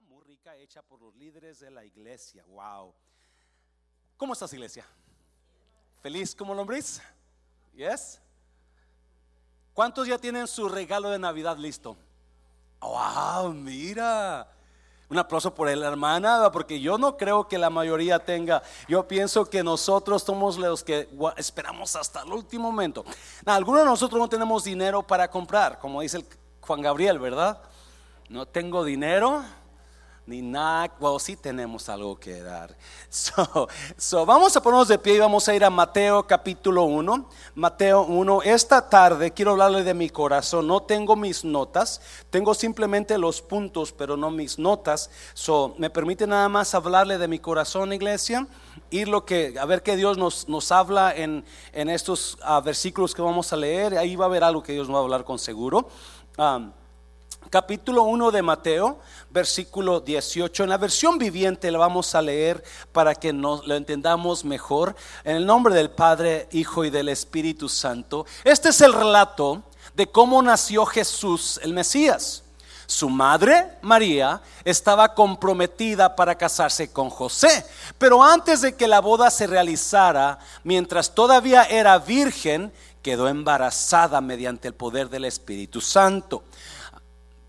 muy rica hecha por los líderes de la iglesia. Wow. ¿Cómo estás, iglesia? ¿Feliz como lombriz? ¿Yes? ¿Cuántos ya tienen su regalo de Navidad listo? Wow, mira. Un aplauso por la hermana, porque yo no creo que la mayoría tenga. Yo pienso que nosotros somos los que esperamos hasta el último momento. algunos de nosotros no tenemos dinero para comprar, como dice Juan Gabriel, ¿verdad? No tengo dinero ni nada, bueno, sí tenemos algo que dar. So, vamos a ponernos de pie y vamos a ir a Mateo capítulo 1. Mateo 1, esta tarde quiero hablarle de mi corazón. No tengo mis notas, tengo simplemente los puntos, pero no mis notas. So, me permite nada más hablarle de mi corazón, iglesia, y lo que, a ver qué Dios nos, nos habla en, en estos ah, versículos que vamos a leer. Ahí va a haber algo que Dios nos va a hablar con seguro. Um, capítulo 1 de Mateo, versículo 18. En la versión viviente la vamos a leer para que nos lo entendamos mejor. En el nombre del Padre, Hijo y del Espíritu Santo. Este es el relato de cómo nació Jesús el Mesías. Su madre, María, estaba comprometida para casarse con José, pero antes de que la boda se realizara, mientras todavía era virgen, quedó embarazada mediante el poder del Espíritu Santo.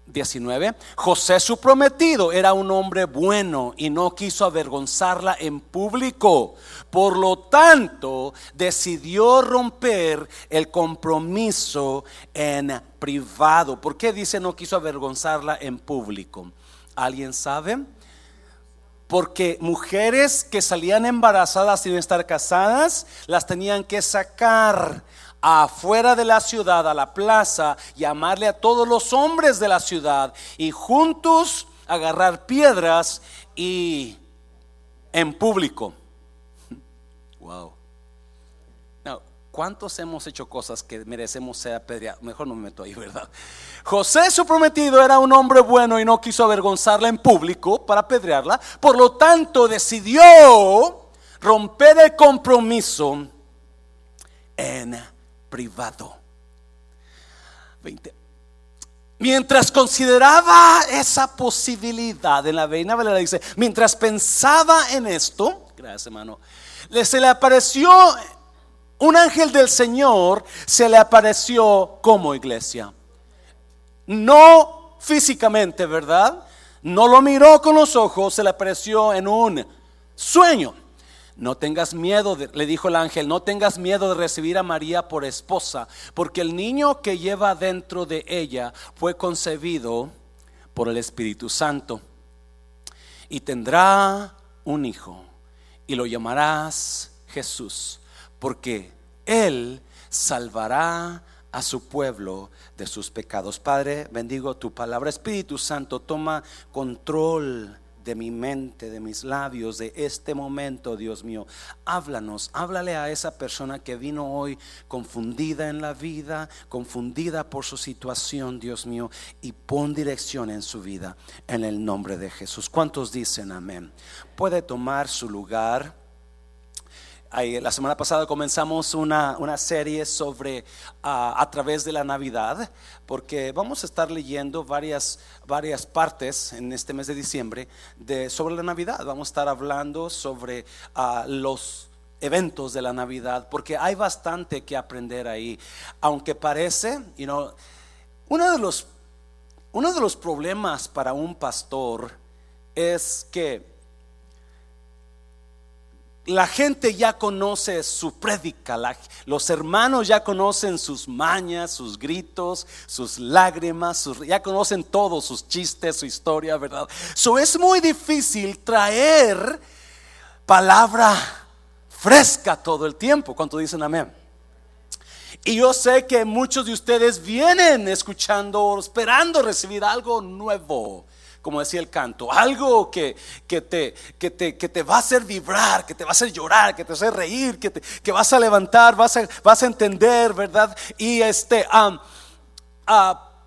19. José su prometido era un hombre bueno y no quiso avergonzarla en público. Por lo tanto, decidió romper el compromiso en privado. ¿Por qué dice no quiso avergonzarla en público? ¿Alguien sabe? Porque mujeres que salían embarazadas sin estar casadas, las tenían que sacar afuera de la ciudad, a la plaza, llamarle a todos los hombres de la ciudad y juntos agarrar piedras y en público. Wow. ¿Cuántos hemos hecho cosas que merecemos ser apedreados? Mejor no me meto ahí, ¿verdad? José, su prometido, era un hombre bueno y no quiso avergonzarla en público para apedrearla. Por lo tanto, decidió romper el compromiso en privado. 20. Mientras consideraba esa posibilidad en la Reina dice, mientras pensaba en esto, gracias hermano, se le apareció un ángel del Señor, se le apareció como iglesia. No físicamente, ¿verdad? No lo miró con los ojos, se le apareció en un sueño. No tengas miedo, le dijo el ángel, no tengas miedo de recibir a María por esposa, porque el niño que lleva dentro de ella fue concebido por el Espíritu Santo. Y tendrá un hijo, y lo llamarás Jesús, porque él salvará a su pueblo de sus pecados. Padre, bendigo tu palabra. Espíritu Santo, toma control de mi mente, de mis labios, de este momento, Dios mío. Háblanos, háblale a esa persona que vino hoy confundida en la vida, confundida por su situación, Dios mío, y pon dirección en su vida en el nombre de Jesús. ¿Cuántos dicen amén? Puede tomar su lugar la semana pasada comenzamos una, serie sobre ah, a través de la Navidad, porque vamos a estar leyendo varias, varias partes en este mes de diciembre de, sobre la Navidad. Vamos a estar hablando sobre ah, los eventos de la Navidad, porque hay bastante que aprender ahí. Aunque parece, you know, uno de los, uno de los problemas para un pastor es que la gente ya conoce su prédica, los hermanos ya conocen sus mañas, sus gritos, sus lágrimas, ya conocen todos sus chistes, su historia, ¿verdad? So es muy difícil traer palabra fresca todo el tiempo. ¿Cuánto dicen amén? Y yo sé que muchos de ustedes vienen escuchando, esperando recibir algo nuevo como decía el canto, algo que, que, te, que, te, que te va a hacer vibrar, que te va a hacer llorar, que te va a hacer reír, que, te, que vas a levantar, vas a, vas a entender, ¿verdad? Y este, um,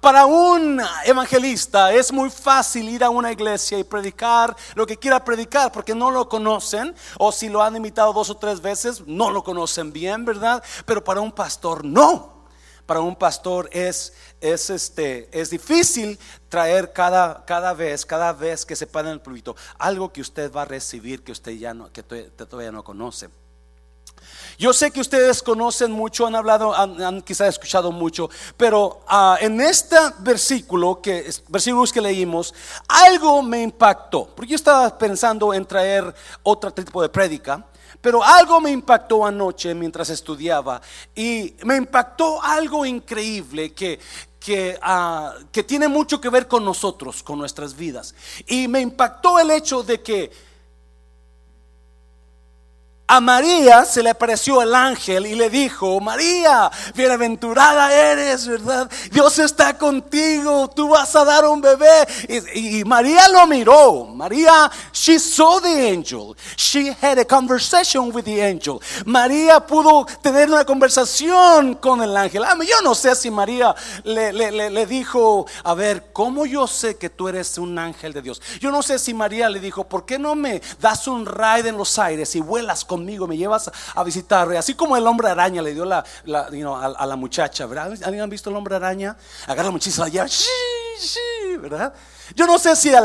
para un evangelista es muy fácil ir a una iglesia y predicar lo que quiera predicar porque no lo conocen o si lo han imitado dos o tres veces no lo conocen bien, ¿verdad? Pero para un pastor no. para un pastor es, es, este, es difícil traer cada, cada vez, cada vez que se para en el púlpito, algo que usted va a recibir que usted ya no, que todavía no conoce. Yo sé que ustedes conocen mucho, han hablado, han, quizás escuchado mucho, pero ah, en este versículo, que, versículos que leímos, algo me impactó, porque yo estaba pensando en traer otro tipo de prédica, pero algo me impactó anoche mientras estudiaba y me impactó algo increíble que, que, ah, que, tiene mucho que ver con nosotros, con nuestras vidas. Y me impactó el hecho de que a María se le apareció el ángel y le dijo, María, bienaventurada eres, ¿verdad? Dios está contigo, tú vas a dar un bebé. Y, María lo miró. María, she saw the angel. She had a conversation with the angel. María pudo tener una conversación con el ángel. Ah, yo no sé si María le, le dijo, a ver, ¿cómo yo sé que tú eres un ángel de Dios? Yo no sé si María le dijo, ¿por qué no me das un ride en los aires y vuelas con conmigo, me llevas a visitar. Así como el hombre araña le dio la, a, la muchacha, ¿verdad? ¿Alguien han visto el hombre araña? Agarra muchísimo allá, ¿verdad? Yo no sé si a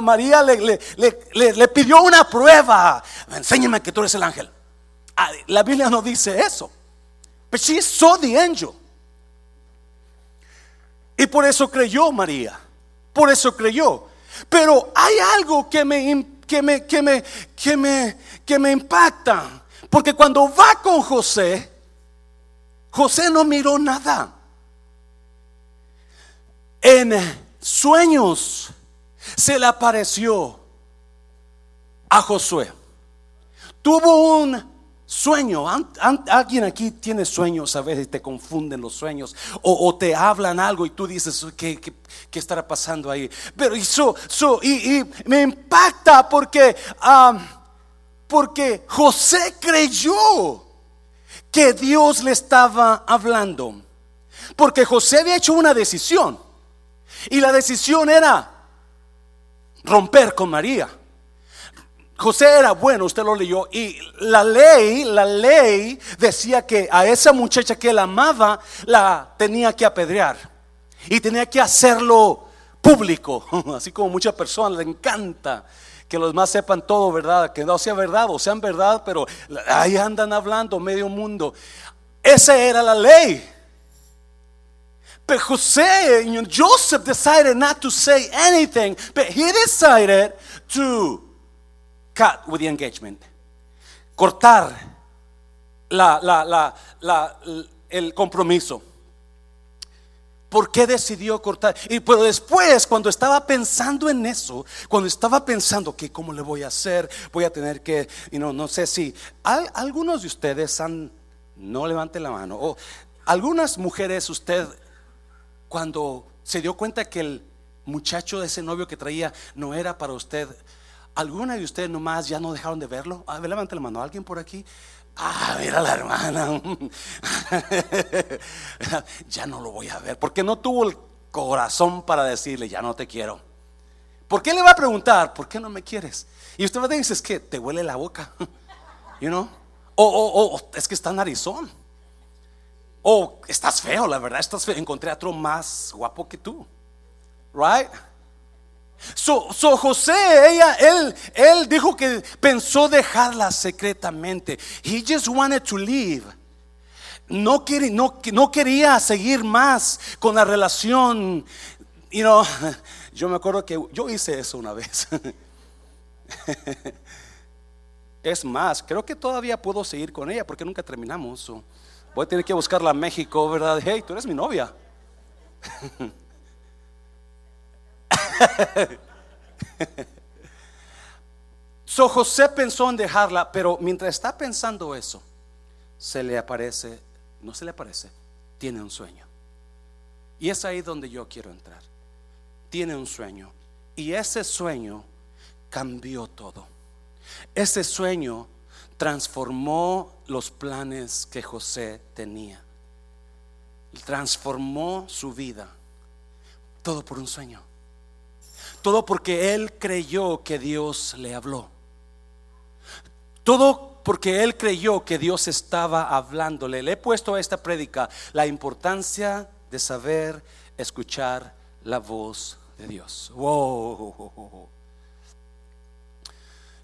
María le, le, pidió una prueba. Enséñame que tú eres el ángel. Ah, la Biblia no dice eso. Pero she saw the angel. Y por eso creyó María. Por eso creyó. Pero hay algo que me que me, que me, que me, que me impacta. Porque cuando va con José, José no miró nada. En sueños se le apareció a Josué. Tuvo un sueño. Alguien aquí tiene sueños, a veces te confunden los sueños o, te hablan algo y tú dices, ¿qué, qué, estará pasando ahí? Pero eso y, me impacta porque, porque José creyó que Dios le estaba hablando. Porque José había hecho una decisión y la decisión era romper con María. José era bueno, usted lo leyó, y la ley, la ley decía que a esa muchacha que él amaba la tenía que apedrear y tenía que hacerlo público, así como muchas personas le encanta que los demás sepan todo, ¿verdad? Que no sea verdad o sean verdad, pero ahí andan hablando medio mundo. Esa era la ley. Pero José, Joseph decided not to say anything, but he decided to cut with the engagement. Cortar la, el compromiso. ¿Por qué decidió cortar? Y pero después, cuando estaba pensando en eso, cuando estaba pensando que cómo le voy a hacer, voy a tener que, y no, no sé si algunos de ustedes han, no levante la mano, o algunas mujeres, usted, cuando se dio cuenta que el muchacho de ese novio que traía no era para usted, ¿Alguna de ustedes nomás ya no dejaron de verlo? A ver, levante la mano. ¿Alguien por aquí? Ah, mira la hermana. ya no lo voy a ver. Porque no tuvo el corazón para decirle, ya no te quiero. ¿Por qué le va a preguntar? ¿Por qué no me quieres? Y usted va a decir, es que te huele la boca. You know? O, es que está narizón. O estás feo, la verdad, estás feo. Encontré a otro más guapo que tú. Right? So, José, ella, él, él dijo que pensó dejarla secretamente. He just wanted to leave. No, quería, no, no quería seguir más con la relación. You know, yo me acuerdo que yo hice eso una vez. Es más, creo que todavía puedo seguir con ella porque nunca terminamos. Voy a tener que buscarla a México, ¿verdad? Hey, tú eres mi novia. so José pensó en dejarla, pero mientras está pensando eso, se le aparece, no se le aparece, tiene un sueño. Y es ahí donde yo quiero entrar. Tiene un sueño. Y ese sueño cambió todo. Ese sueño transformó los planes que José tenía. Transformó su vida. Todo por un sueño. Todo porque él creyó que Dios le habló. Todo porque él creyó que Dios estaba hablándole. Le he puesto a esta prédica la importancia de saber escuchar la voz de Dios. Wow.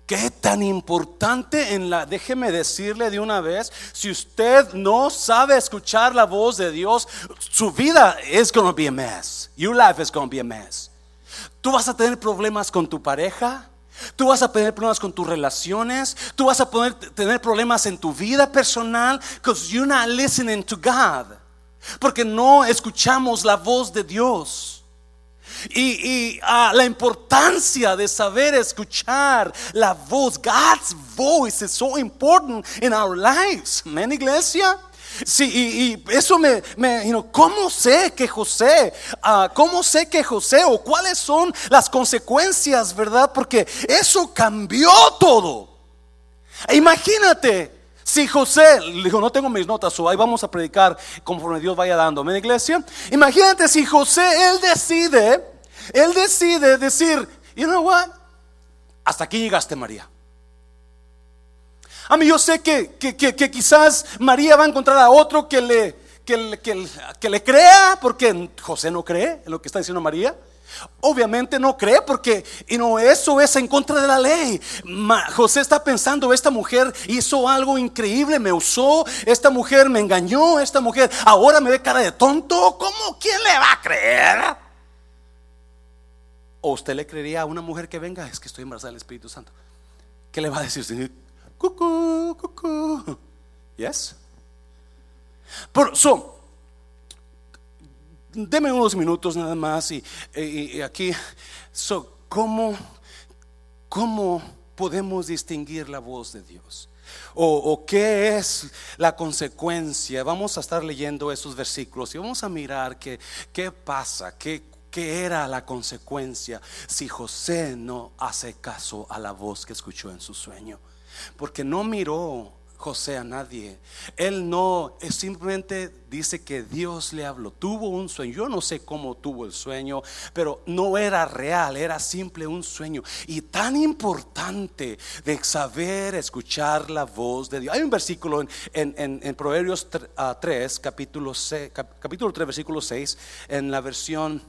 ¿Qué tan importante en la, déjeme decirle de una vez, si usted no sabe escuchar la voz de Dios, su vida es going to be a mess. Your life is going to be a mess. Tú vas a tener problemas con tu pareja, Tú vas a tener problemas con tus relaciones. Tú vas a poder tener problemas en tu vida personal because you're not listening to God. Porque no escuchamos la voz de Dios. Y, ah, la importancia de saber escuchar la voz. God's voice is so important in our lives. ¿Men, iglesia? Sí, y, eso me, me ¿cómo sé que José, uh, cómo sé que José o cuáles son las consecuencias, verdad? Porque eso cambió todo. Imagínate si José, dijo, no tengo mis notas, o ahí vamos a predicar conforme Dios vaya dando, ¿me iglesia? Imagínate si José, él decide, él decide decir, you know what? Hasta aquí llegaste, María. A mí yo sé que, quizás María va a encontrar a otro que le, que, le crea, porque José no cree en lo que está diciendo María. Obviamente no cree porque y no, eso es en contra de la ley. José está pensando, esta mujer hizo algo increíble, me usó, esta mujer me engañó, esta mujer ahora me ve cara de tonto. ¿Cómo? ¿Quién le va a creer? ¿O usted le creería a una mujer que venga? Es que estoy embarazada del Espíritu Santo. ¿Qué le va a decir? Cucú, cucú. Yes. Por, so, deme unos minutos nada más y, aquí, so, ¿cómo, ¿cómo podemos distinguir la voz de Dios? O, qué es la consecuencia. Vamos a estar leyendo esos versículos y vamos a mirar qué, qué pasa, qué, qué era la consecuencia si José no hace caso a la voz que escuchó en su sueño. Porque no miró José a nadie. Él no, simplemente dice que Dios le habló. Tuvo un sueño. Yo no sé cómo tuvo el sueño, pero no era real, era simple un sueño. Y tan importante de saber escuchar la voz de Dios. Hay un versículo en, Proverbios 3, ah, capítulo, capítulo 3, versículo 6, en la versión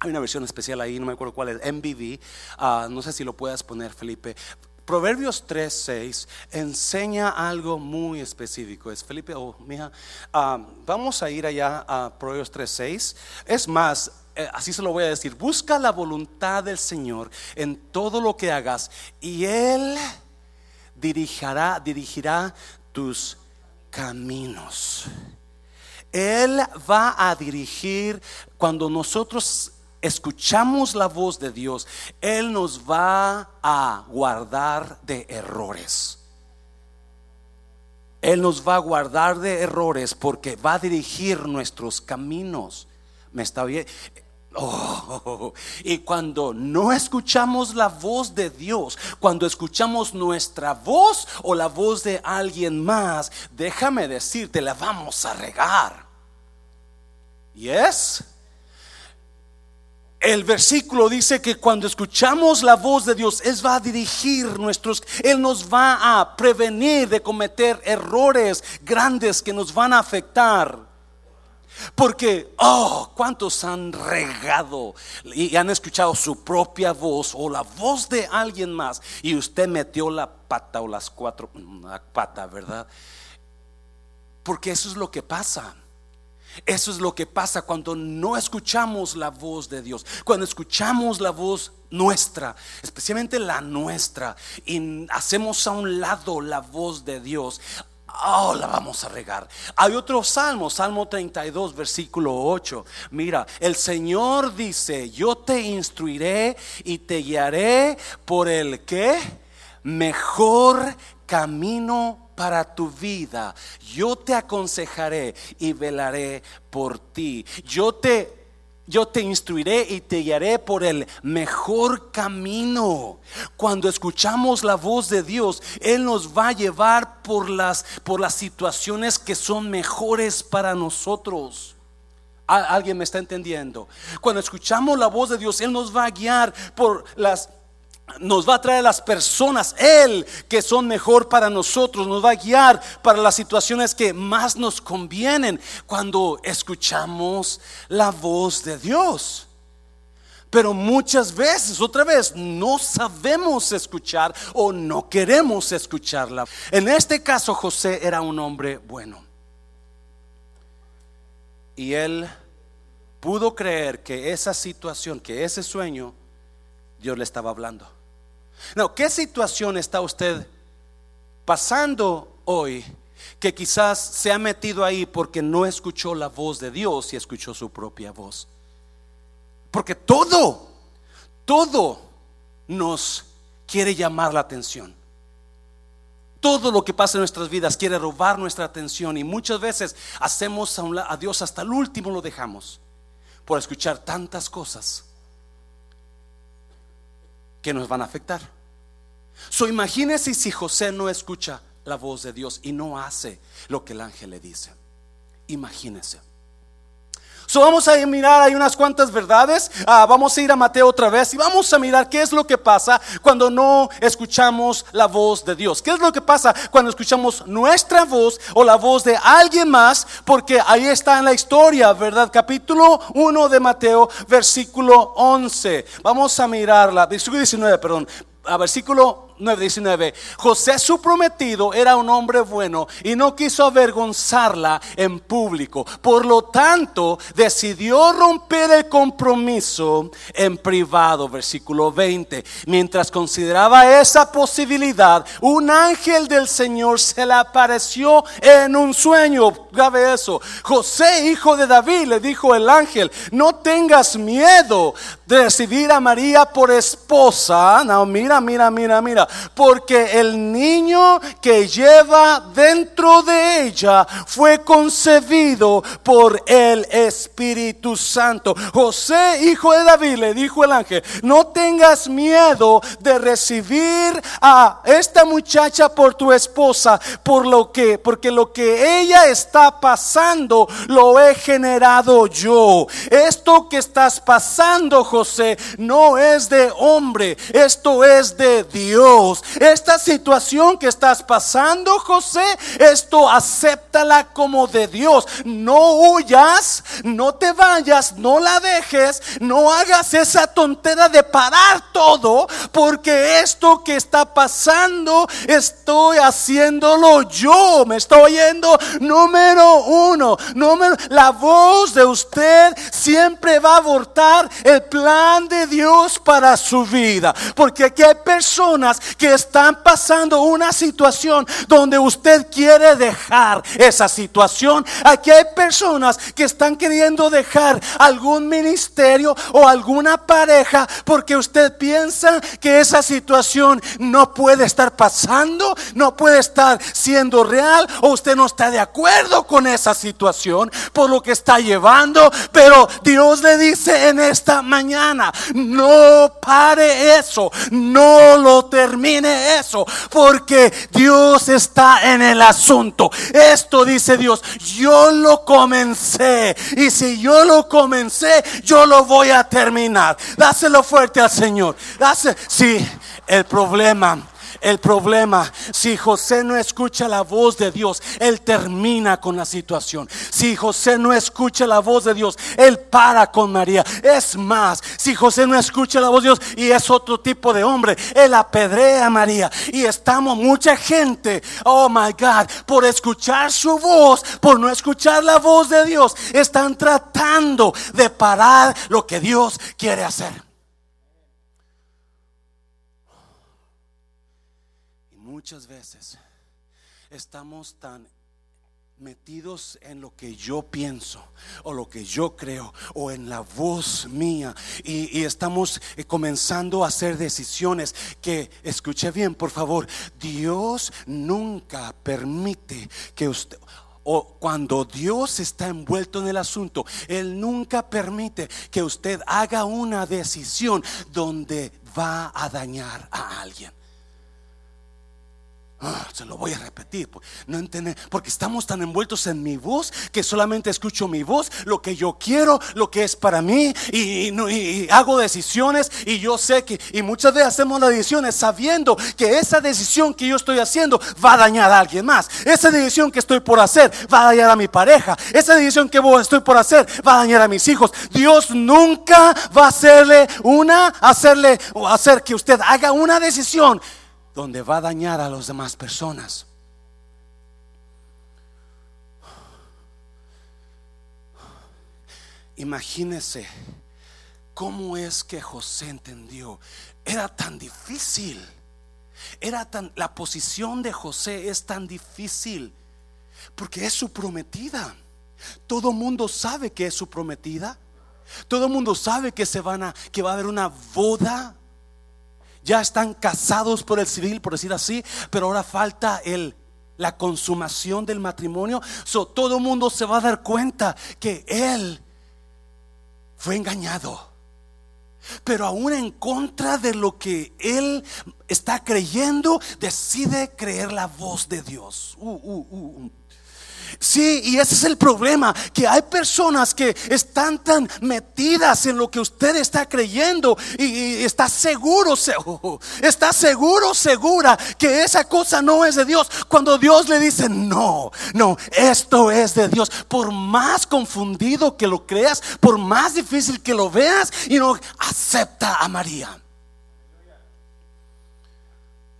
hay una versión especial ahí, no me acuerdo cuál es, MVV. Ah, no sé si lo puedas poner, Felipe. Proverbios 3:6 enseña algo muy específico. Es Felipe, oh, mija, ah, vamos a ir allá a Proverbios 3:6. Es más, eh, así se lo voy a decir. Busca la voluntad del Señor en todo lo que hagas y Él dirigirá, dirigirá tus caminos. Él va a dirigir cuando nosotros escuchamos la voz de Dios, Él nos va a guardar de errores. Él nos va a guardar de errores porque va a dirigir nuestros caminos. ¿Me está bien? Oh, y cuando no escuchamos la voz de Dios, cuando escuchamos nuestra voz o la voz de alguien más, déjame decirte, la vamos a regar. ¿Yes? El versículo dice que cuando escuchamos la voz de Dios, Él va a dirigir nuestros, Él nos va a prevenir de cometer errores grandes que nos van a afectar. Porque, oh, ¿cuántos han regado y han escuchado su propia voz o la voz de alguien más y usted metió la pata o las cuatro, la pata, ¿verdad? Porque eso es lo que pasa. Eso es lo que pasa cuando no escuchamos la voz de Dios, cuando escuchamos la voz nuestra, especialmente la nuestra, y hacemos a un lado la voz de Dios. Oh, la vamos a regar. Hay otro salmo, Salmo 32, versículo 8. Mira, el Señor dice, yo te instruiré y te guiaré por el que mejor camino para tu vida. Yo te aconsejaré y velaré por ti. Yo te yo te instruiré y te guiaré por el mejor camino. Cuando escuchamos la voz de Dios, Él nos va a llevar por las, por las situaciones que son mejores para nosotros. ¿Alguien me está entendiendo? Cuando escuchamos la voz de Dios, Él nos va a guiar por las nos va a traer las personas, Él, que son mejor para nosotros, nos va a guiar para las situaciones que más nos convienen cuando escuchamos la voz de Dios. Pero muchas veces, otra vez, no sabemos escuchar o no queremos escucharla. En este caso, José era un hombre bueno. Y él pudo creer que esa situación, que ese sueño, Dios le estaba hablando. No, ¿qué situación está usted pasando hoy que quizás se ha metido ahí porque no escuchó la voz de Dios y escuchó su propia voz? Porque todo, todo nos quiere llamar la atención. Todo lo que pasa en nuestras vidas quiere robar nuestra atención y muchas veces hacemos a, Dios hasta el último lo dejamos por escuchar tantas cosas que nos van a afectar. So imagínese si José no escucha la voz de Dios y no hace lo que el ángel le dice. Imagínese. So vamos a mirar, hay unas cuantas verdades. Ah, vamos a ir a Mateo otra vez y vamos a mirar qué es lo que pasa cuando no escuchamos la voz de Dios. ¿Qué es lo que pasa cuando escuchamos nuestra voz o la voz de alguien más? Porque ahí está en la historia, ¿verdad? Capítulo 1 de Mateo, versículo 11. Vamos a mirarla, versículo 19, perdón. A versículo 9:19, José su prometido era un hombre bueno y no quiso avergonzarla en público. Por lo tanto, decidió romper el compromiso en privado. Versículo 20. Mientras consideraba esa posibilidad, un ángel del Señor se le apareció en un sueño. Grave eso. José, hijo de David, le dijo el ángel, no tengas miedo de recibir a María por esposa. No, mira, mira, mira, mira porque el niño que lleva dentro de ella fue concebido por el Espíritu Santo. José, hijo de David, le dijo el ángel, no tengas miedo de recibir a esta muchacha por tu esposa, por lo que, porque lo que ella está pasando lo he generado yo. Esto que estás pasando, José, no es de hombre, esto es de Dios. Esta situación que estás pasando, José, esto acéptala como de Dios. No huyas, no te vayas, no la dejes, no hagas esa tontera de parar todo, porque esto que está pasando, estoy haciéndolo yo. Me estoy oyendo número uno. Número, la voz de usted siempre va a abortar el plan de Dios para su vida. Porque aquí hay personas que están pasando una situación donde usted quiere dejar esa situación. Aquí hay personas que están queriendo dejar algún ministerio o alguna pareja porque usted piensa que esa situación no puede estar pasando, no puede estar siendo real o usted no está de acuerdo con esa situación por lo que está llevando. Pero Dios le dice en esta mañana, no pare eso, no lo termine termine eso, porque Dios está en el asunto. Esto dice Dios, yo lo comencé y si yo lo comencé, yo lo voy a terminar. Dáselo fuerte al Señor. Dáselo, sí, el problema el problema. Si José no escucha la voz de Dios, él termina con la situación. Si José no escucha la voz de Dios, él para con María. Es más, si José no escucha la voz de Dios y es otro tipo de hombre, él apedrea a María. Y estamos mucha gente, oh my God, por escuchar su voz, por no escuchar la voz de Dios, están tratando de parar lo que Dios quiere hacer. Muchas veces estamos tan metidos en lo que yo pienso o lo que yo creo o en la voz mía y, estamos eh, comenzando a hacer decisiones que, escuche bien por favor, Dios nunca permite que usted... O cuando Dios está envuelto en el asunto, Él nunca permite que usted haga una decisión donde va a dañar a alguien. Ah, se lo voy a repetir. Entender, porque estamos tan envueltos en mi voz que solamente escucho mi voz, lo que yo quiero, lo que es para mí, y, hago decisiones. Y yo sé que, y muchas veces hacemos las decisiones sabiendo que esa decisión que yo estoy haciendo va a dañar a alguien más. Esa decisión que estoy por hacer va a dañar a mi pareja. Esa decisión que estoy por hacer va a dañar a mis hijos. Dios nunca va a hacerle una, hacerle o hacer que usted haga una decisión donde va a dañar a las demás personas. Imagínese cómo es que José entendió. Era tan difícil. Era tan la posición de José es tan difícil porque es su prometida. Todo mundo sabe que es su prometida. Todo mundo sabe que se van a que va a haber una boda ya están casados por el civil, por decir así, pero ahora falta el la consumación del matrimonio. So, todo mundo se va a dar cuenta que él fue engañado. Pero aún en contra de lo que él está creyendo, decide creer la voz de Dios. Uh, uh, uh, Sí, y ese es el problema, que hay personas que están tan metidas en lo que usted está creyendo y, está seguro, está seguro, segura que esa cosa no es de Dios. Cuando Dios le dice, no, no, esto es de Dios. Por más confundido que lo creas, por más difícil que lo veas, y no acepta a María.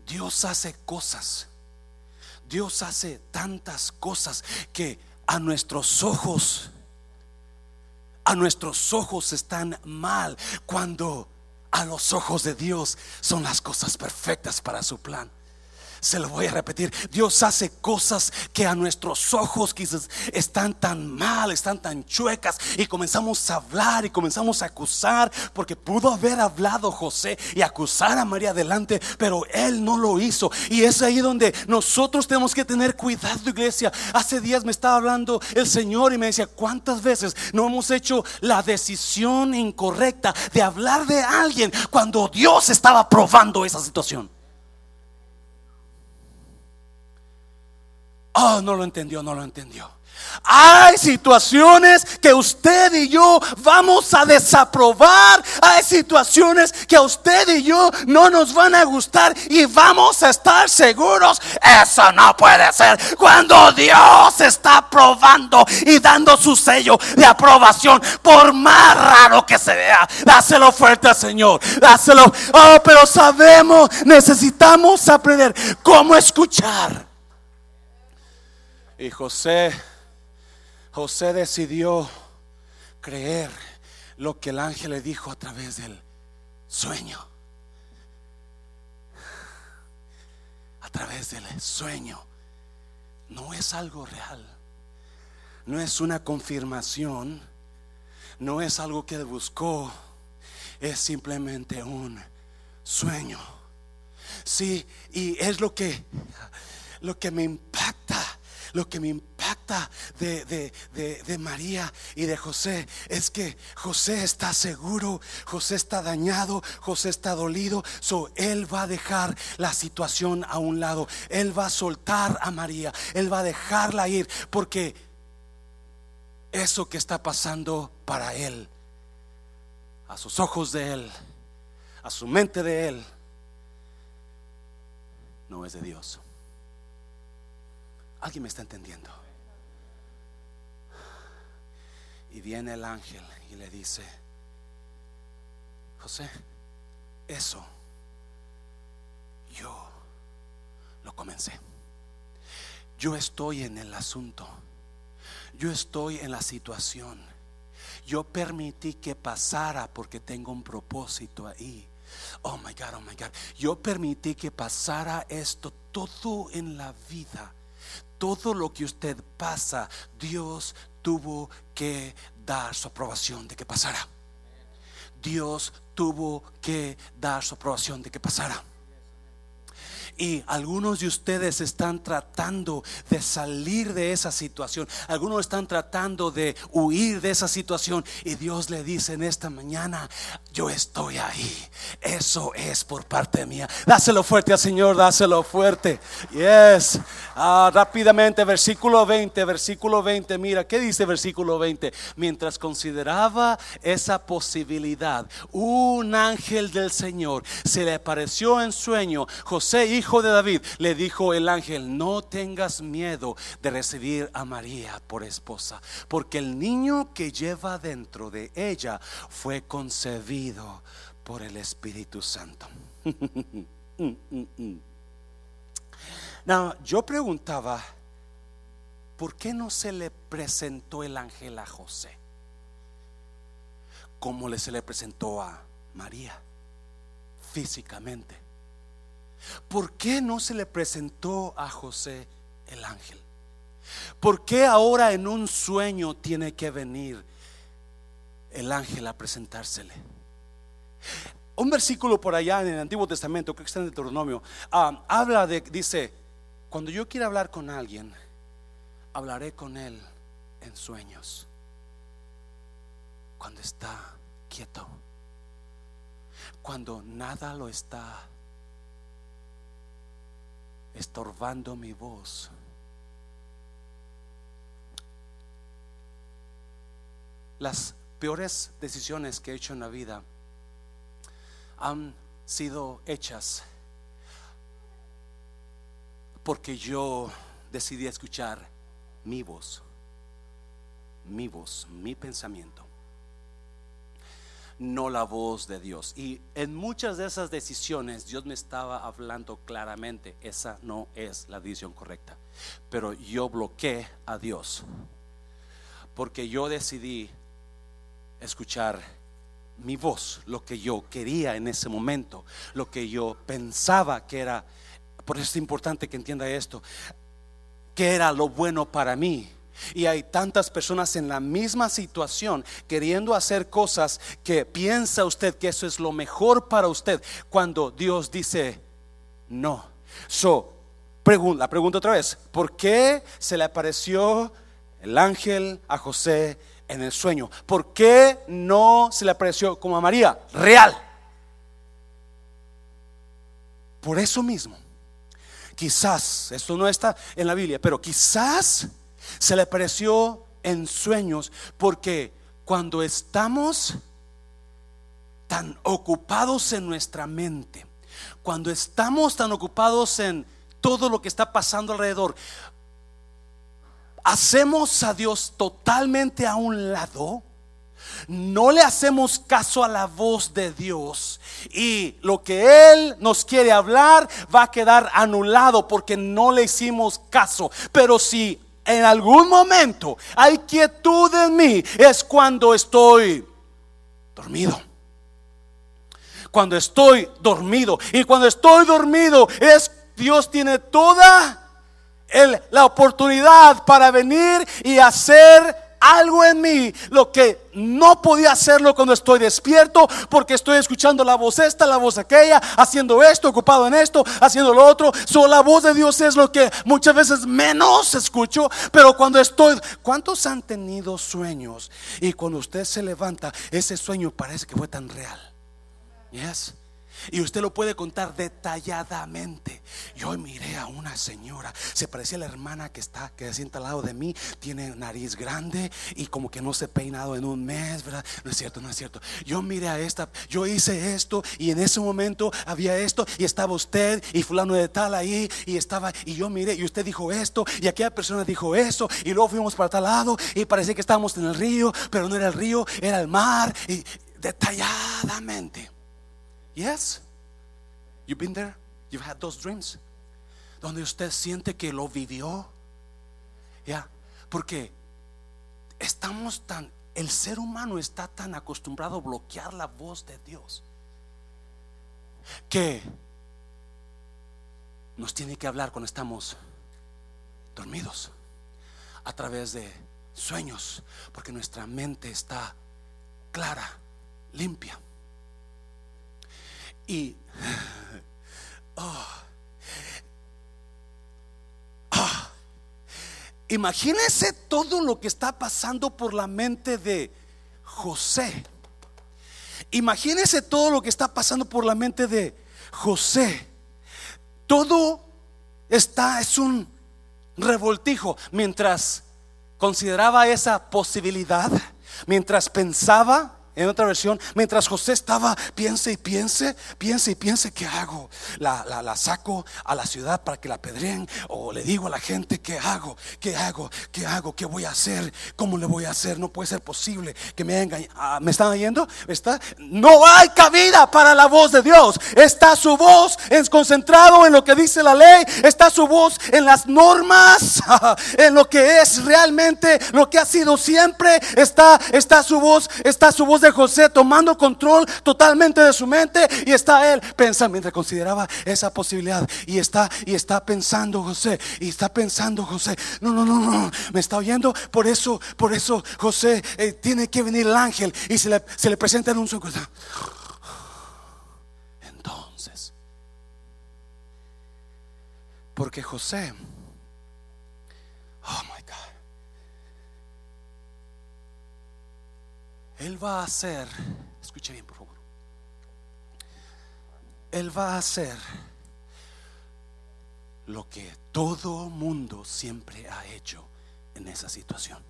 Dios hace cosas Dios hace tantas cosas que a nuestros ojos, a nuestros ojos están mal cuando a los ojos de Dios son las cosas perfectas para su plan. Se lo voy a repetir. Dios hace cosas que a nuestros ojos quizás están tan mal, están tan chuecas. Y comenzamos a hablar y comenzamos a acusar. Porque pudo haber hablado José y acusar a María adelante, pero él no lo hizo. Y es ahí donde nosotros tenemos que tener cuidado, iglesia. Hace días me estaba hablando el Señor y me decía, ¿cuántas veces no hemos hecho la decisión incorrecta de hablar de alguien cuando Dios estaba probando esa situación? Oh, no lo entendió, no lo entendió. Hay situaciones que usted y yo vamos a desaprobar. Hay situaciones que usted y yo no nos van a gustar y vamos a estar seguros. Eso no puede ser. Cuando Dios está probando y dando su sello de aprobación, por más raro que se vea, dáselo fuerte al Señor. Dáselo. Oh, pero sabemos, necesitamos aprender cómo escuchar. Y José, José decidió creer lo que el ángel le dijo a través del sueño. A través del sueño. No es algo real. No es una confirmación. No es algo que buscó. Es simplemente un sueño. Sí, y es lo que lo que me impacta lo que me impacta de, María y de José es que José está seguro, José está dañado, José está dolido. So, él va a dejar la situación a un lado. Él va a soltar a María. Él va a dejarla ir porque eso que está pasando para él, a sus ojos de él, a su mente de él, no es de Dios. ¿Alguien me está entendiendo? Y viene el ángel y le dice, José, eso yo lo comencé. Yo estoy en el asunto. Yo estoy en la situación. Yo permití que pasara porque tengo un propósito ahí. Oh my God, oh my God. Yo permití que pasara esto todo en la vida todo lo que usted pasa, Dios tuvo que dar su aprobación de que pasara. Dios tuvo que dar su aprobación de que pasara. Y algunos de ustedes están tratando de salir de esa situación. Algunos están tratando de huir de esa situación. Y Dios le dice en esta mañana, yo estoy ahí. Eso es por parte mía. Dáselo fuerte al Señor, dáselo fuerte. Yes. Ah, rápidamente, versículo 20, versículo 20. Mira, ¿qué dice versículo 20? Mientras consideraba esa posibilidad, un ángel del Señor se le apareció en sueño. José, hijo de David, le dijo el ángel, no tengas miedo de recibir a María por esposa, porque el niño que lleva dentro de ella fue concebido por el Espíritu Santo. no, yo preguntaba, ¿por qué no se le presentó el ángel a José? Como le se le presentó a María físicamente. ¿Por qué no se le presentó a José el ángel? ¿Por qué ahora en un sueño tiene que venir el ángel a presentársele? Un versículo por allá en el Antiguo Testamento, creo que está en Deuteronomio, ah, habla de, dice, cuando yo quiera hablar con alguien, hablaré con él en sueños, cuando está quieto, cuando nada lo está estorbando mi voz. Las peores decisiones que he hecho en la vida han sido hechas porque yo decidí escuchar mi voz, mi voz, mi pensamiento, no la voz de Dios. Y en muchas de esas decisiones Dios me estaba hablando claramente, esa no es la decisión correcta. Pero yo bloqueé a Dios porque yo decidí escuchar mi voz, lo que yo quería en ese momento, lo que yo pensaba que era, por eso es importante que entienda esto, que era lo bueno para mí. Y hay tantas personas en la misma situación queriendo hacer cosas que piensa usted que eso es lo mejor para usted cuando Dios dice no. So, la pregunta otra vez, ¿por qué se le apareció el ángel a José en el sueño. ¿Por qué no se le apareció como a María? Real. Por eso mismo, quizás, esto no está en la Biblia, pero quizás se le apareció en sueños porque cuando estamos tan ocupados en nuestra mente, cuando estamos tan ocupados en todo lo que está pasando alrededor, hacemos a Dios totalmente a un lado, no le hacemos caso a la voz de Dios y lo que Él nos quiere hablar va a quedar anulado porque no le hicimos caso. Pero si en algún momento hay quietud en mí, es cuando estoy dormido. Cuando estoy dormido. Y cuando estoy dormido es Dios tiene toda la oportunidad para venir y hacer algo en mí, lo que no podía hacerlo cuando estoy despierto, porque estoy escuchando la voz esta, la voz aquella, haciendo esto, ocupado en esto, haciendo lo otro. So, la voz de Dios es lo que muchas veces menos escucho, pero cuando estoy, ¿cuántos han tenido sueños? Y cuando usted se levanta, ese sueño parece que fue tan real. Yes. Y usted lo puede contar detalladamente. Yo miré a una señora, se parecía a la hermana que está, que se sienta al lado de mí, tiene nariz grande y como que no se ha peinado en un mes, ¿verdad? No es cierto, no es cierto. Yo miré a esta, yo hice esto y en ese momento había esto y estaba usted y fulano de tal ahí y estaba y yo miré y usted dijo esto y aquella persona dijo eso y luego fuimos para tal lado y parecía que estábamos en el río, pero no era el río, era el mar y detalladamente. Yes. You've been there? You've had those dreams. Donde usted siente que lo vivió. Ya. Porque estamos tan, el ser humano está tan acostumbrado a bloquear la voz de Dios. Que nos tiene que hablar cuando estamos dormidos. A través de sueños. Porque nuestra mente está clara, limpia. Y oh, imagínense todo lo que está pasando por la mente de José. Imagínese todo lo que está pasando por la mente de José. Todo está, es un revoltijo mientras consideraba esa posibilidad, mientras pensaba en otra versión, mientras José estaba, piense y piense, piense y piense, ¿qué hago? La, la, saco a la ciudad para que la pedreen o le digo a la gente, ¿qué hago? ¿Qué hago? ¿Qué hago? ¿Qué voy a hacer? ¿Cómo le voy a hacer? No puede ser posible que me hayan ah, ¿Me están oyendo? ¿Está? No hay cabida para la voz de Dios. Está su voz es concentrado en lo que dice la ley. Está su voz en las normas, en lo que es realmente lo que ha sido siempre. Está, está su voz, está su voz José tomando control totalmente de su mente y está él pensando mientras consideraba esa posibilidad y está y está pensando José y está pensando José, no, no, no, no, me está oyendo, por eso, por eso José eh, tiene que venir el ángel y se le, se le presenta en un sueño. Entonces, porque José, oh my God. Él va a hacer, escuche bien por favor, Él va a hacer lo que todo mundo siempre ha hecho en esa situación.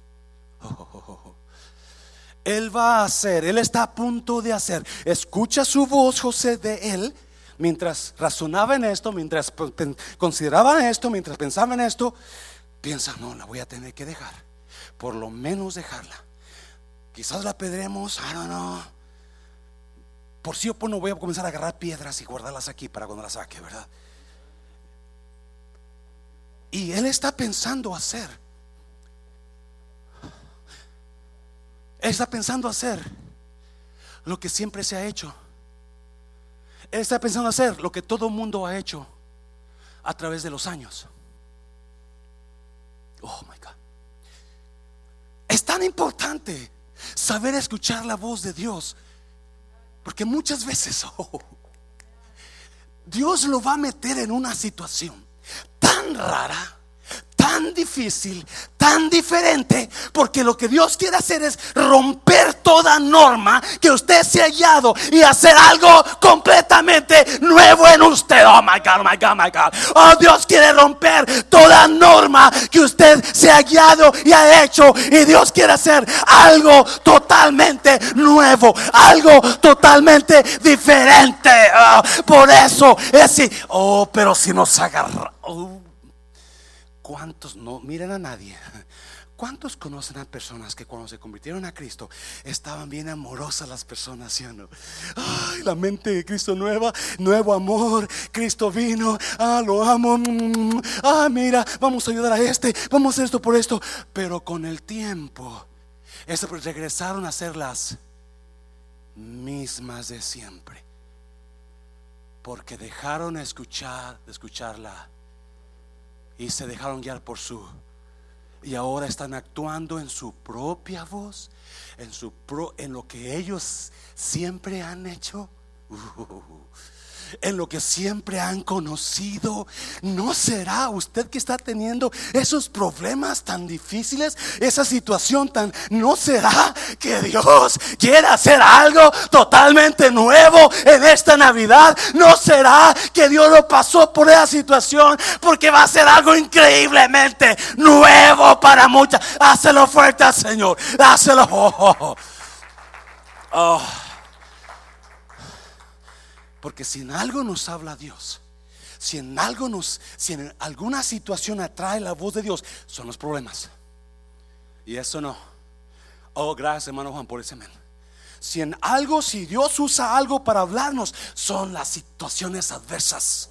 Él va a hacer, Él está a punto de hacer. Escucha su voz, José, de Él, mientras razonaba en esto, mientras consideraba esto, mientras pensaba en esto, piensa, no, la voy a tener que dejar. Por lo menos dejarla. Quizás la pedremos, I don't know. Por si o por no voy a comenzar a agarrar piedras y guardarlas aquí para cuando las saque, ¿verdad? Y él está pensando hacer. Él está pensando hacer lo que siempre se ha hecho. Él está pensando hacer lo que todo mundo ha hecho a través de los años. Oh my God. Es tan importante saber escuchar la voz de Dios. Porque muchas veces oh, Dios lo va a meter en una situación tan rara tan difícil, tan diferente, porque lo que Dios quiere hacer es romper toda norma que usted se ha hallado y hacer algo completamente nuevo en usted. Oh my God, oh my God, oh my God. Oh, Dios quiere romper toda norma que usted se ha hallado y ha hecho. Y Dios quiere hacer algo totalmente nuevo, algo totalmente diferente. Oh, por eso es así. Oh, pero si nos agarra. Oh. ¿Cuántos no miren a nadie? ¿Cuántos conocen a personas que cuando se convirtieron a Cristo estaban bien amorosas las personas, ¿sí o no? Ay, la mente de Cristo nueva, nuevo amor, Cristo vino, ah, lo amo, mm, ah, mira, vamos a ayudar a este, vamos a hacer esto por esto, pero con el tiempo, eso pues regresaron a ser las mismas de siempre, porque dejaron de escuchar, de escucharla y se dejaron guiar por su y ahora están actuando en su propia voz, en su pro, en lo que ellos siempre han hecho. Uh, en lo que siempre han conocido. ¿No será usted que está teniendo esos problemas tan difíciles, esa situación tan... ¿No será que Dios quiere hacer algo totalmente nuevo en esta Navidad? ¿No será que Dios lo pasó por esa situación porque va a ser algo increíblemente nuevo para muchas? Hácelo fuerte Señor. Hácelo. Oh, oh. Porque si en algo nos habla Dios, si en algo nos, si en alguna situación atrae la voz de Dios, son los problemas. Y eso no. Oh, gracias hermano Juan por ese men. Si en algo, si Dios usa algo para hablarnos, son las situaciones adversas.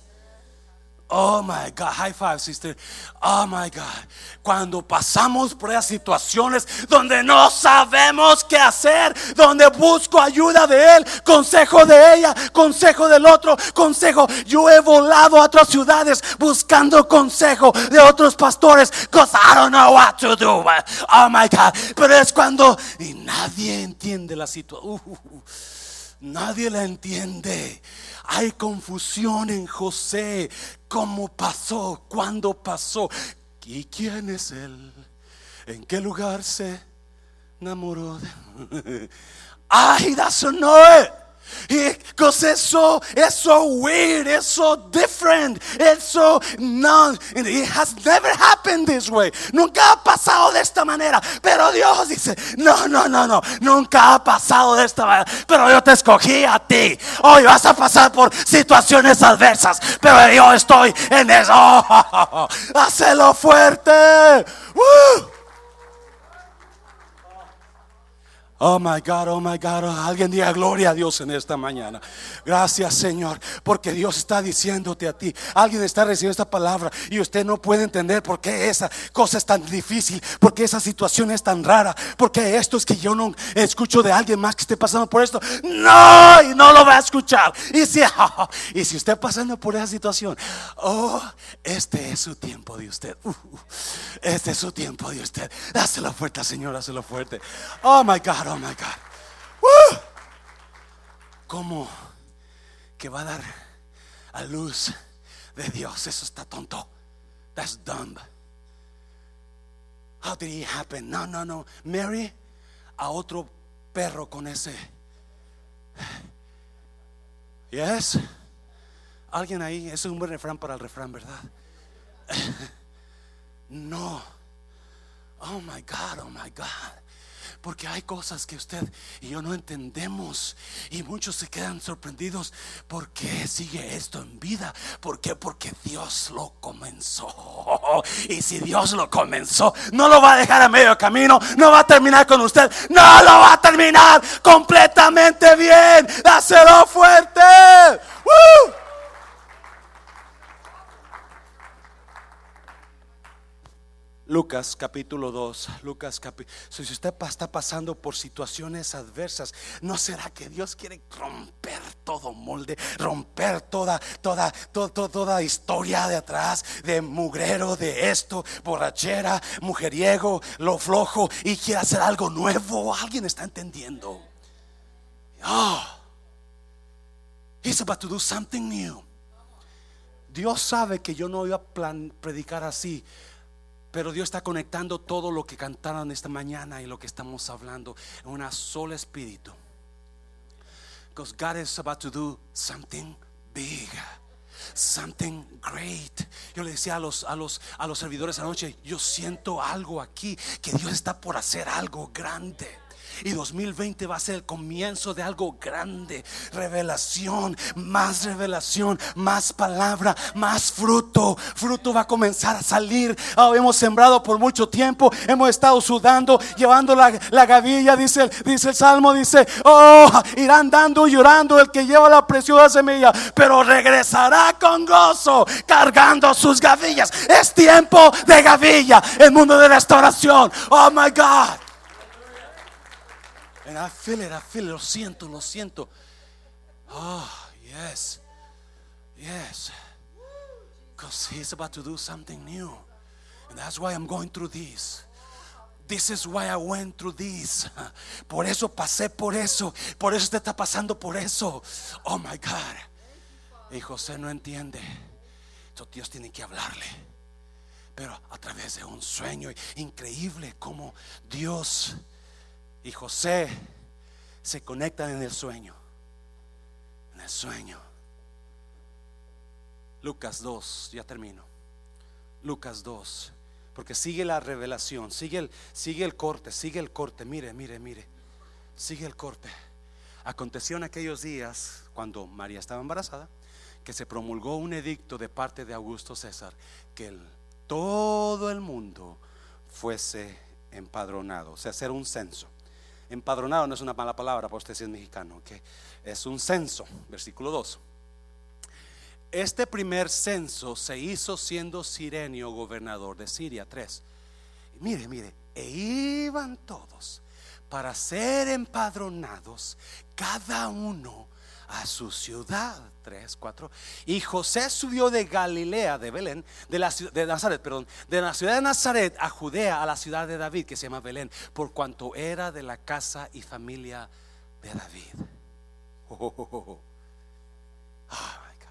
Oh my God, high five, sister. Oh my God. Cuando pasamos por esas situaciones donde no sabemos qué hacer, donde busco ayuda de Él, consejo de ella, consejo del otro, consejo. Yo he volado a otras ciudades buscando consejo de otros pastores, because I don't know what to do. Oh my God. Pero es cuando nadie entiende la situación. Uh, uh, uh. Nadie la entiende. Hay confusión en José. ¿Cómo pasó? ¿Cuándo pasó? ¿Y quién es él? ¿En qué lugar se enamoró? De... Know it. Because it's so, it's so weird, it's so different, it's so non, it has never happened this way. Nunca ha pasado de esta manera. Pero Dios dice, no, no, no, no, nunca ha pasado de esta manera. Pero yo te escogí a ti. Hoy vas a pasar por situaciones adversas, pero yo estoy en eso. Hacelo fuerte. Oh my God, oh my God. Oh, alguien diga gloria a Dios en esta mañana. Gracias, Señor, porque Dios está diciéndote a ti. Alguien está recibiendo esta palabra y usted no puede entender por qué esa cosa es tan difícil, por qué esa situación es tan rara, porque esto es que yo no escucho de alguien más que esté pasando por esto. No, y no lo va a escuchar. Y si, y si usted pasando por esa situación, oh, este es su tiempo de usted. Uh, este es su tiempo de usted. Dáselo fuerte, Señor, dáselo fuerte. Oh my God. Oh my God. ¿Cómo que va a dar a luz de Dios? Eso está tonto. That's dumb. How did it happen? No, no, no. Mary a otro perro con ese. Yes. Alguien ahí, eso es un buen refrán para el refrán, ¿verdad? No. Oh my God, oh my God. Porque hay cosas que usted y yo no entendemos. Y muchos se quedan sorprendidos. ¿Por qué sigue esto en vida? ¿Por qué? Porque Dios lo comenzó. Y si Dios lo comenzó, no lo va a dejar a medio camino. No va a terminar con usted. No lo va a terminar completamente bien. Dáselo fuerte. Lucas capítulo 2, Lucas capítulo... Si usted está pasando por situaciones adversas, ¿no será que Dios quiere romper todo molde, romper toda, toda, toda, toda historia de atrás, de mugrero, de esto, borrachera, mujeriego, lo flojo, y quiere hacer algo nuevo? ¿Alguien está entendiendo? Oh, he's about to do something new. Dios sabe que yo no iba a plan, predicar así pero Dios está conectando todo lo que cantaron esta mañana y lo que estamos hablando en una sola espíritu. Because God is about to do something big. Something great. Yo le decía a los, a los, a los servidores anoche, yo siento algo aquí, que Dios está por hacer algo grande. Y 2020 va a ser el comienzo de algo grande. Revelación, más revelación, más palabra, más fruto. Fruto va a comenzar a salir. Hemos sembrado por mucho tiempo. Hemos estado sudando, llevando la, gavilla. Dice, dice el Salmo, dice, oh, irán dando y llorando el que lleva la preciosa semilla. Pero regresará con gozo, cargando sus gavillas. Es tiempo de gavilla. El mundo de restauración. Oh, my God. And I feel it, I feel it. Lo siento, lo siento. Oh, yes. Yes. Because he's about to do something new. And that's why I'm going through this. This is why I went through this. Por eso pasé por eso. Por eso usted está pasando por eso. Oh my God. Y José no entiende. Entonces Dios tiene que hablarle. Pero a través de un sueño increíble como Dios y José se conectan en el sueño. En el sueño. Lucas 2, ya termino. Lucas 2, porque sigue la revelación, sigue el, sigue el corte, sigue el corte. Mire, mire, mire. Sigue el corte. Aconteció en aquellos días, cuando María estaba embarazada, que se promulgó un edicto de parte de Augusto César, que todo el mundo fuese empadronado, o sea, hacer un censo. Empadronado no es una mala palabra para usted si es mexicano, que es un censo, versículo 2. Este primer censo se hizo siendo Sirenio gobernador de Siria 3. Mire, mire, e iban todos para ser empadronados, cada uno a su ciudad. 3, 4. Y José subió de Galilea, de Belén, de, la, de Nazaret, perdón, de la ciudad de Nazaret a Judea, a la ciudad de David, que se llama Belén, por cuanto era de la casa y familia de David. Oh, oh, oh, oh my God.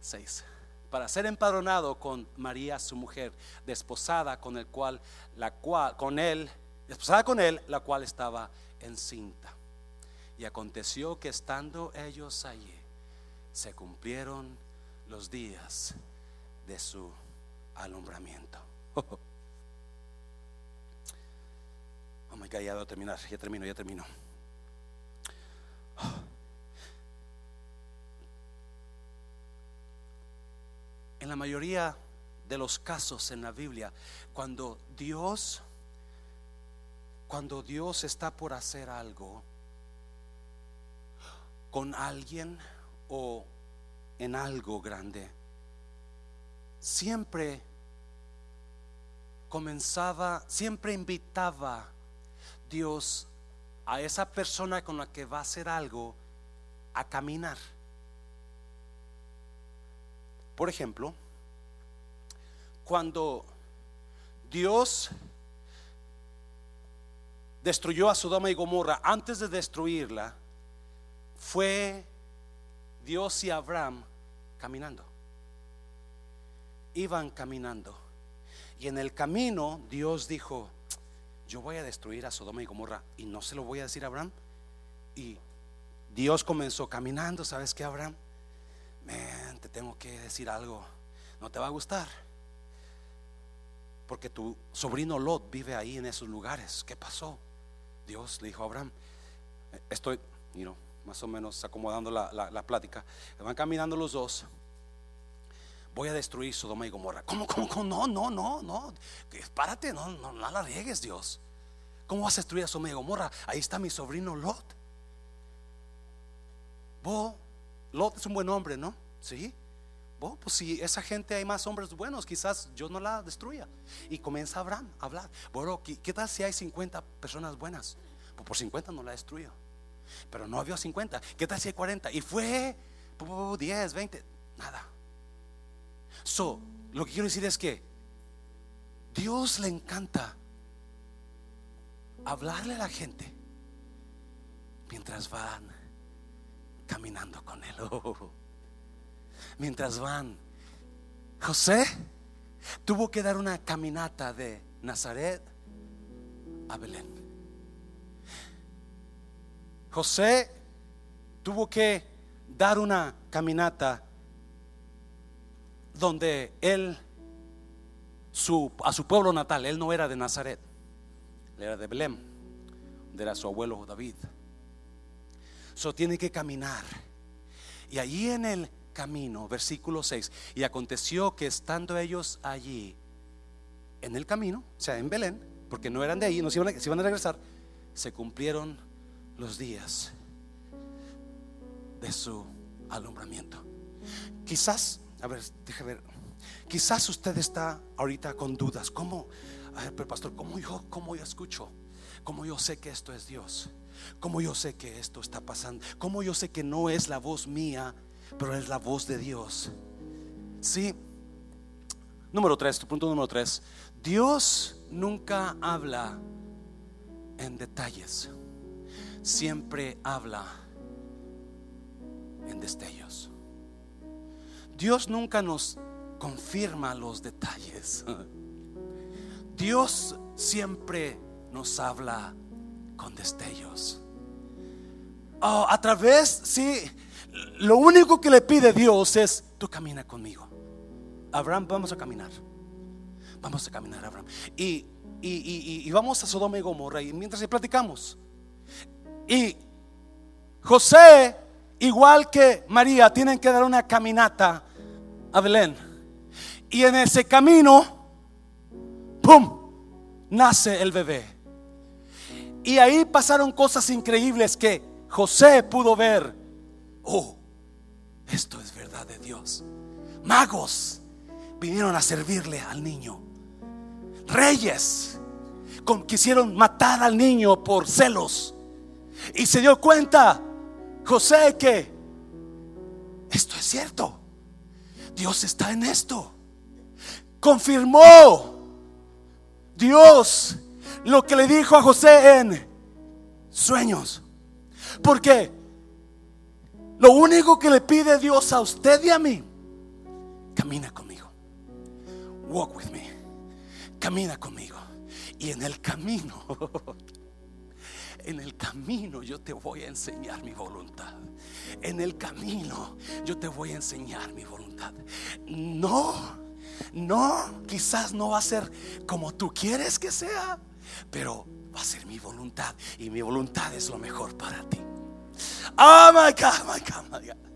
6 para ser empadronado con María su mujer, desposada con el cual la cual con él desposada con él, la cual estaba encinta. Y aconteció que estando ellos allí, se cumplieron los días de su alumbramiento. Oh my God, ya voy terminar, ya termino, ya termino. En la mayoría de los casos en la Biblia, cuando Dios, cuando Dios está por hacer algo con alguien o en algo grande, siempre comenzaba, siempre invitaba Dios a esa persona con la que va a hacer algo a caminar. Por ejemplo, cuando Dios destruyó a Sodoma y Gomorra, antes de destruirla, fue Dios y Abraham caminando. Iban caminando. Y en el camino Dios dijo, yo voy a destruir a Sodoma y Gomorra y no se lo voy a decir a Abraham. Y Dios comenzó caminando, ¿sabes qué, Abraham? te tengo que decir algo, no te va a gustar. Porque tu sobrino Lot vive ahí en esos lugares. ¿Qué pasó? Dios le dijo a Abraham, estoy, más o menos acomodando la, la, plática. Van caminando los dos. Voy a destruir Sodoma y Gomorra. ¿Cómo, cómo, cómo? No, no, no, no. Párate, no, no, no la riegues, Dios. ¿Cómo vas a destruir a Sodoma y Gomorra? Ahí está mi sobrino Lot. Vos, Lot es un buen hombre, ¿no? Sí. Vos, pues si esa gente hay más hombres buenos, quizás yo no la destruya. Y comienza Abraham a hablar. Bueno, ¿qué, tal si hay 50 personas buenas? Pues por 50 no la destruyo. Pero no había 50. ¿Qué tal si hay 40? Y fue 10, 20, nada. So, lo que quiero decir es que Dios le encanta hablarle a la gente mientras van caminando con él. Oh. Mientras van. José tuvo que dar una caminata de Nazaret a Belén. José tuvo que dar una caminata donde él, a su pueblo natal, él no era de Nazaret, él era de Belén, donde era su abuelo David. So tiene que caminar. Y allí en el camino, versículo 6, y aconteció que estando ellos allí, en el camino, o sea, en Belén, porque no eran de ahí, no se iban a, regresar, se cumplieron los días de su alumbramiento. Quizás a ver, ver. Quizás usted está ahorita con dudas. ¿Cómo? Pero pastor, ¿cómo yo, cómo yo escucho? ¿Cómo yo sé que esto es Dios? ¿Cómo yo sé que esto está pasando? ¿Cómo yo sé que no es la voz mía, pero es la voz de Dios? Sí. Número tres, punto número tres. Dios nunca habla en detalles. Siempre habla en destellos. Dios nunca nos confirma los detalles. Dios siempre nos habla con destellos. Oh, a través, sí, lo único que le pide Dios es, tú camina conmigo. Abraham, vamos a caminar. Vamos a caminar, Abraham. Y, y, vamos a Sodoma y Gomorra. Y mientras platicamos. Y José, igual que María, tienen que dar una caminata a Belén. Y en ese camino, ¡pum! Nace el bebé. Y ahí pasaron cosas increíbles que José pudo ver. Oh, esto es verdad de Dios. Magos vinieron a servirle al niño. Reyes quisieron matar al niño por celos. Y se dio cuenta José que esto es cierto. Dios está en esto. Confirmó Dios lo que le dijo a José en sueños. Porque lo único que le pide Dios a usted y a mí, camina conmigo. Walk with me. Camina conmigo. Y en el camino, en el camino yo te voy a enseñar mi voluntad. En el camino yo te voy a enseñar mi voluntad. No, no, quizás no va a ser como tú quieres que sea, pero va a ser mi voluntad. Y mi voluntad es lo mejor para ti. Oh my God, my God, my God.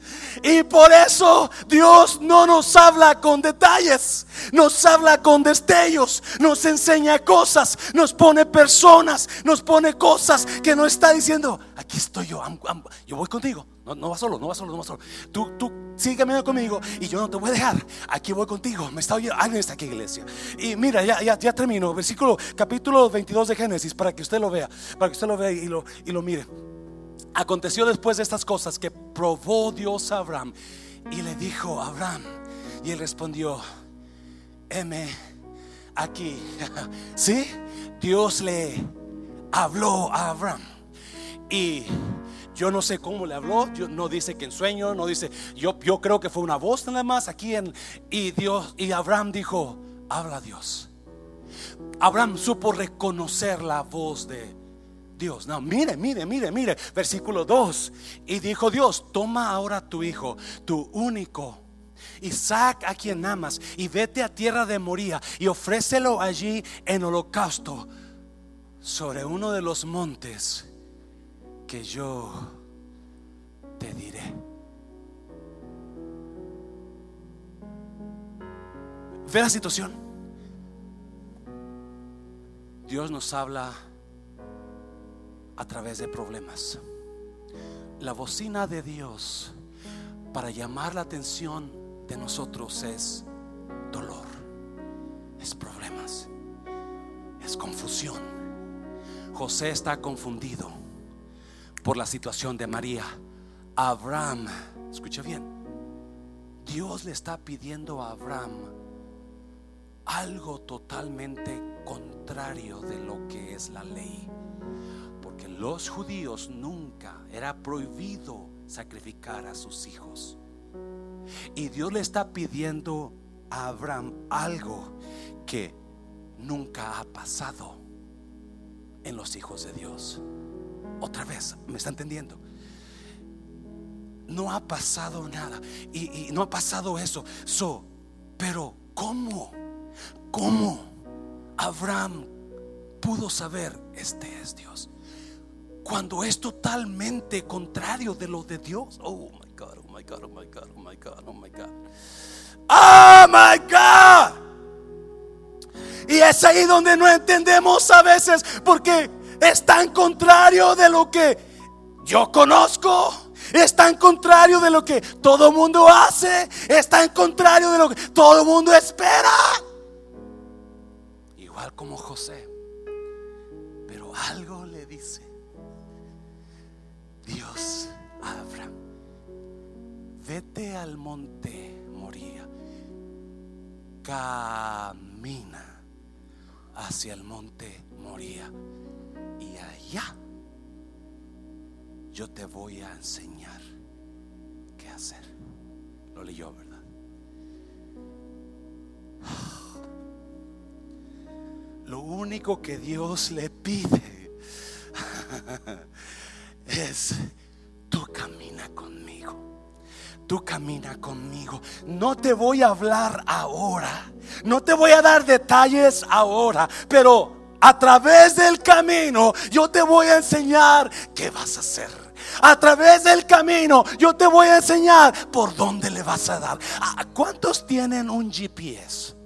Y por eso Dios no nos habla con detalles, nos habla con destellos, nos enseña cosas, nos pone personas, nos pone cosas que no está diciendo, aquí estoy yo, yo voy contigo. No, no vas solo, no vas solo, no vas solo. Tú, tú sigue caminando conmigo y yo no te voy a dejar. Aquí voy contigo. Me está oyendo. Alguien está aquí, iglesia. Y mira, ya, ya, ya termino. Versículo, capítulo 22 de Génesis, para que usted lo vea, para que usted lo vea y lo, y lo mire. Aconteció después de estas cosas que probó Dios a Abraham y le dijo Abraham, y él respondió, M aquí. ¿Sí? Dios le habló a Abraham. Y yo no sé cómo le habló, no dice que en sueño, no dice, yo, yo creo que fue una voz nada más aquí en, y Dios, y Abraham dijo, habla Dios. Abraham supo reconocer la voz de Dios. No, mire, mire, mire, mire. Versículo 2. Y dijo Dios, toma ahora tu hijo, tu único. Isaac a quien amas y vete a tierra de Moría y ofrécelo allí en holocausto sobre uno de los montes que yo te diré. Ve la situación. Dios nos habla a través de problemas. La bocina de Dios para llamar la atención de nosotros es dolor, es problemas, es confusión. José está confundido por la situación de María. Abraham, escucha bien, Dios le está pidiendo a Abraham algo totalmente contrario de lo que es la ley los judíos nunca era prohibido sacrificar a sus hijos. Y Dios le está pidiendo a Abraham algo que nunca ha pasado en los hijos de Dios. Otra vez, ¿me está entendiendo? No ha pasado nada. Y, no ha pasado eso. So, pero ¿cómo? ¿Cómo Abraham pudo saber este es Dios? Cuando es totalmente contrario de lo de Dios. Oh my God, oh my God, oh my God, oh my God, oh my God. Oh my God. Y es ahí donde no entendemos a veces porque es tan contrario de lo que yo conozco. Es tan contrario de lo que todo mundo hace. Es tan contrario de lo que todo mundo espera. Igual como José. Pero algo le dice Dios Abraham, vete al monte Moría, camina hacia el monte Moría y allá yo te voy a enseñar qué hacer. Lo leyó, ¿verdad? Lo único que Dios le pide es, tú camina conmigo. Tú camina conmigo. No te voy a hablar ahora. No te voy a dar detalles ahora. Pero a través del camino yo te voy a enseñar qué vas a hacer. A través del camino yo te voy a enseñar por dónde le vas a dar. ¿Cuántos tienen un GPS?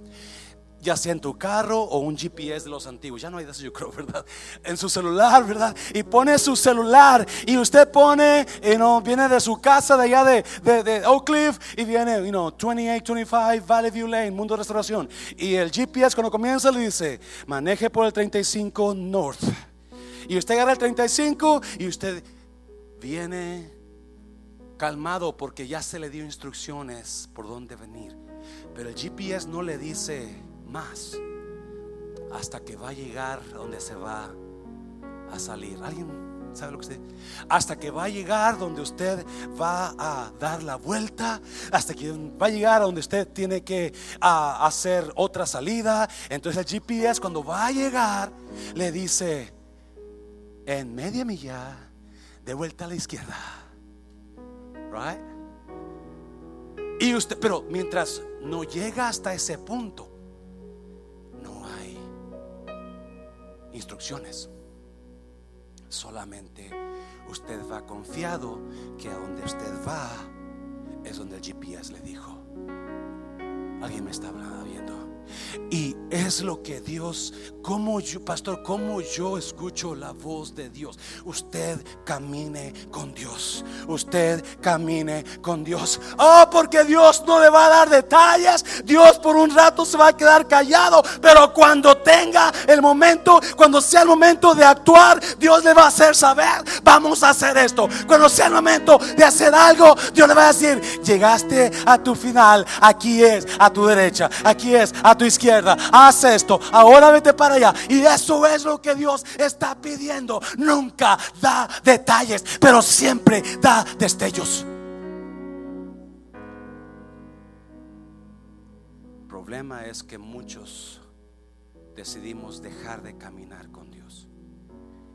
Ya sea en tu carro o un GPS de los antiguos. Ya no hay de eso, yo creo, ¿verdad? En su celular, ¿verdad? Y pone su celular y usted pone, you know, viene de su casa de allá de, de, Oak Cliff y viene, you know, 2825 Valley View Lane, Mundo Restauración. Y el GPS cuando comienza le dice, maneje por el 35 North. Y usted agarra el 35 y usted viene calmado porque ya se le dio instrucciones por dónde venir. Pero el GPS no le dice más hasta que va a llegar donde se va a salir. ¿Alguien ¿Sabe lo que usted? Hasta que va a llegar donde usted va a dar la vuelta, hasta que va a llegar donde usted tiene que hacer otra salida. Entonces el GPS cuando va a llegar le dice en media milla de vuelta a la izquierda. Right? Y usted, pero mientras no llega hasta ese punto, instrucciones. Solamente usted va confiado que a donde usted va es donde el GPS le dijo. Alguien me está hablando viendo. Y es lo que Dios, como yo, pastor, como yo escucho la voz de Dios. Usted camine con Dios. Usted camine con Dios. Oh, porque Dios no le va a dar detalles. Dios por un rato se va a quedar callado. Pero cuando tenga el momento, cuando sea el momento de actuar, Dios le va a hacer saber, vamos a hacer esto. Cuando sea el momento de hacer algo, Dios le va a decir, llegaste a tu final. Aquí es a tu derecha. Aquí es a tu izquierda, haz esto, ahora vete para allá. Y eso es lo que Dios está pidiendo. Nunca da detalles, pero siempre da destellos. El problema es que muchos decidimos dejar de caminar con Dios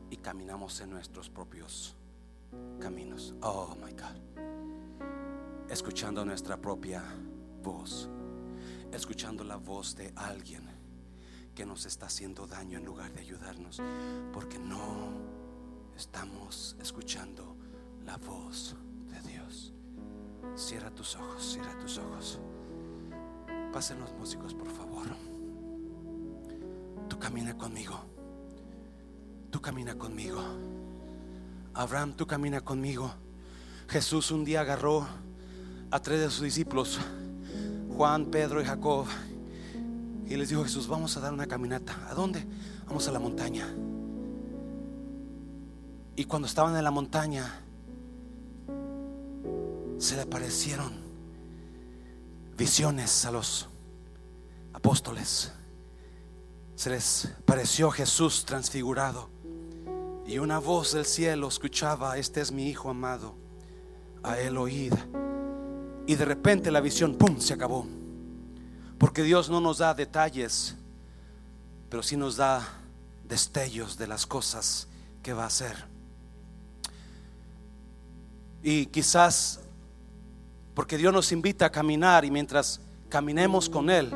y caminamos en nuestros propios caminos. Oh my God. Escuchando nuestra propia voz escuchando la voz de alguien que nos está haciendo daño en lugar de ayudarnos, porque no estamos escuchando la voz de Dios. Cierra tus ojos, cierra tus ojos. Pasen los músicos, por favor. Tú camina conmigo. Tú camina conmigo. Abraham, tú camina conmigo. Jesús un día agarró a tres de sus discípulos Juan, Pedro y Jacob. Y les dijo Jesús, vamos a dar una caminata. ¿A dónde? Vamos a la montaña. Y cuando estaban en la montaña, se le aparecieron visiones a los apóstoles. Se les pareció Jesús transfigurado. Y una voz del cielo escuchaba, este es mi Hijo amado, a él oíd. Y de repente la visión, ¡pum!, se acabó. Porque Dios no nos da detalles, pero sí nos da destellos de las cosas que va a hacer. Y quizás porque Dios nos invita a caminar y mientras caminemos con Él,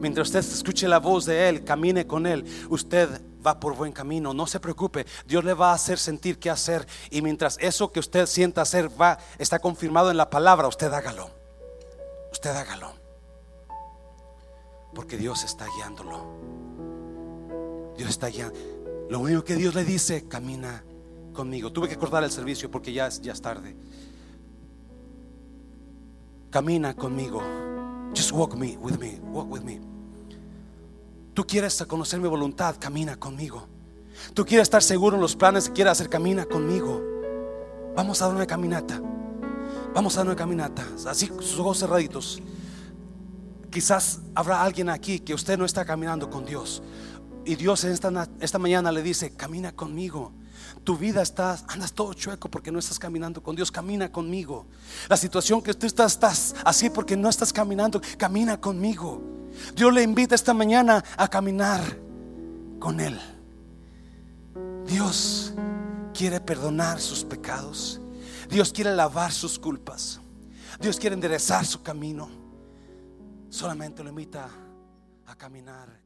mientras usted escuche la voz de Él, camine con Él, usted va por buen camino. No se preocupe, Dios le va a hacer sentir qué hacer. Y mientras eso que usted sienta hacer va, está confirmado en la palabra, usted hágalo. Usted hágalo. Porque Dios está guiándolo. Dios está guiando. Lo único que Dios le dice, camina conmigo. Tuve que cortar el servicio porque ya es, ya es tarde. Camina conmigo. Just walk me with me. Walk with me. Tú quieres conocer mi voluntad, camina conmigo. Tú quieres estar seguro en los planes que quieres hacer, camina conmigo. Vamos a dar una caminata. Vamos a dar una caminata. Así sus ojos cerraditos. Quizás habrá alguien aquí que usted no está caminando con Dios. Y Dios esta, esta mañana le dice, camina conmigo. Tu vida está, andas todo chueco porque no estás caminando con Dios, camina conmigo. La situación que tú estás, estás así porque no estás caminando, camina conmigo. Dios le invita esta mañana a caminar con Él. Dios quiere perdonar sus pecados. Dios quiere lavar sus culpas. Dios quiere enderezar su camino. Solamente lo invita a caminar.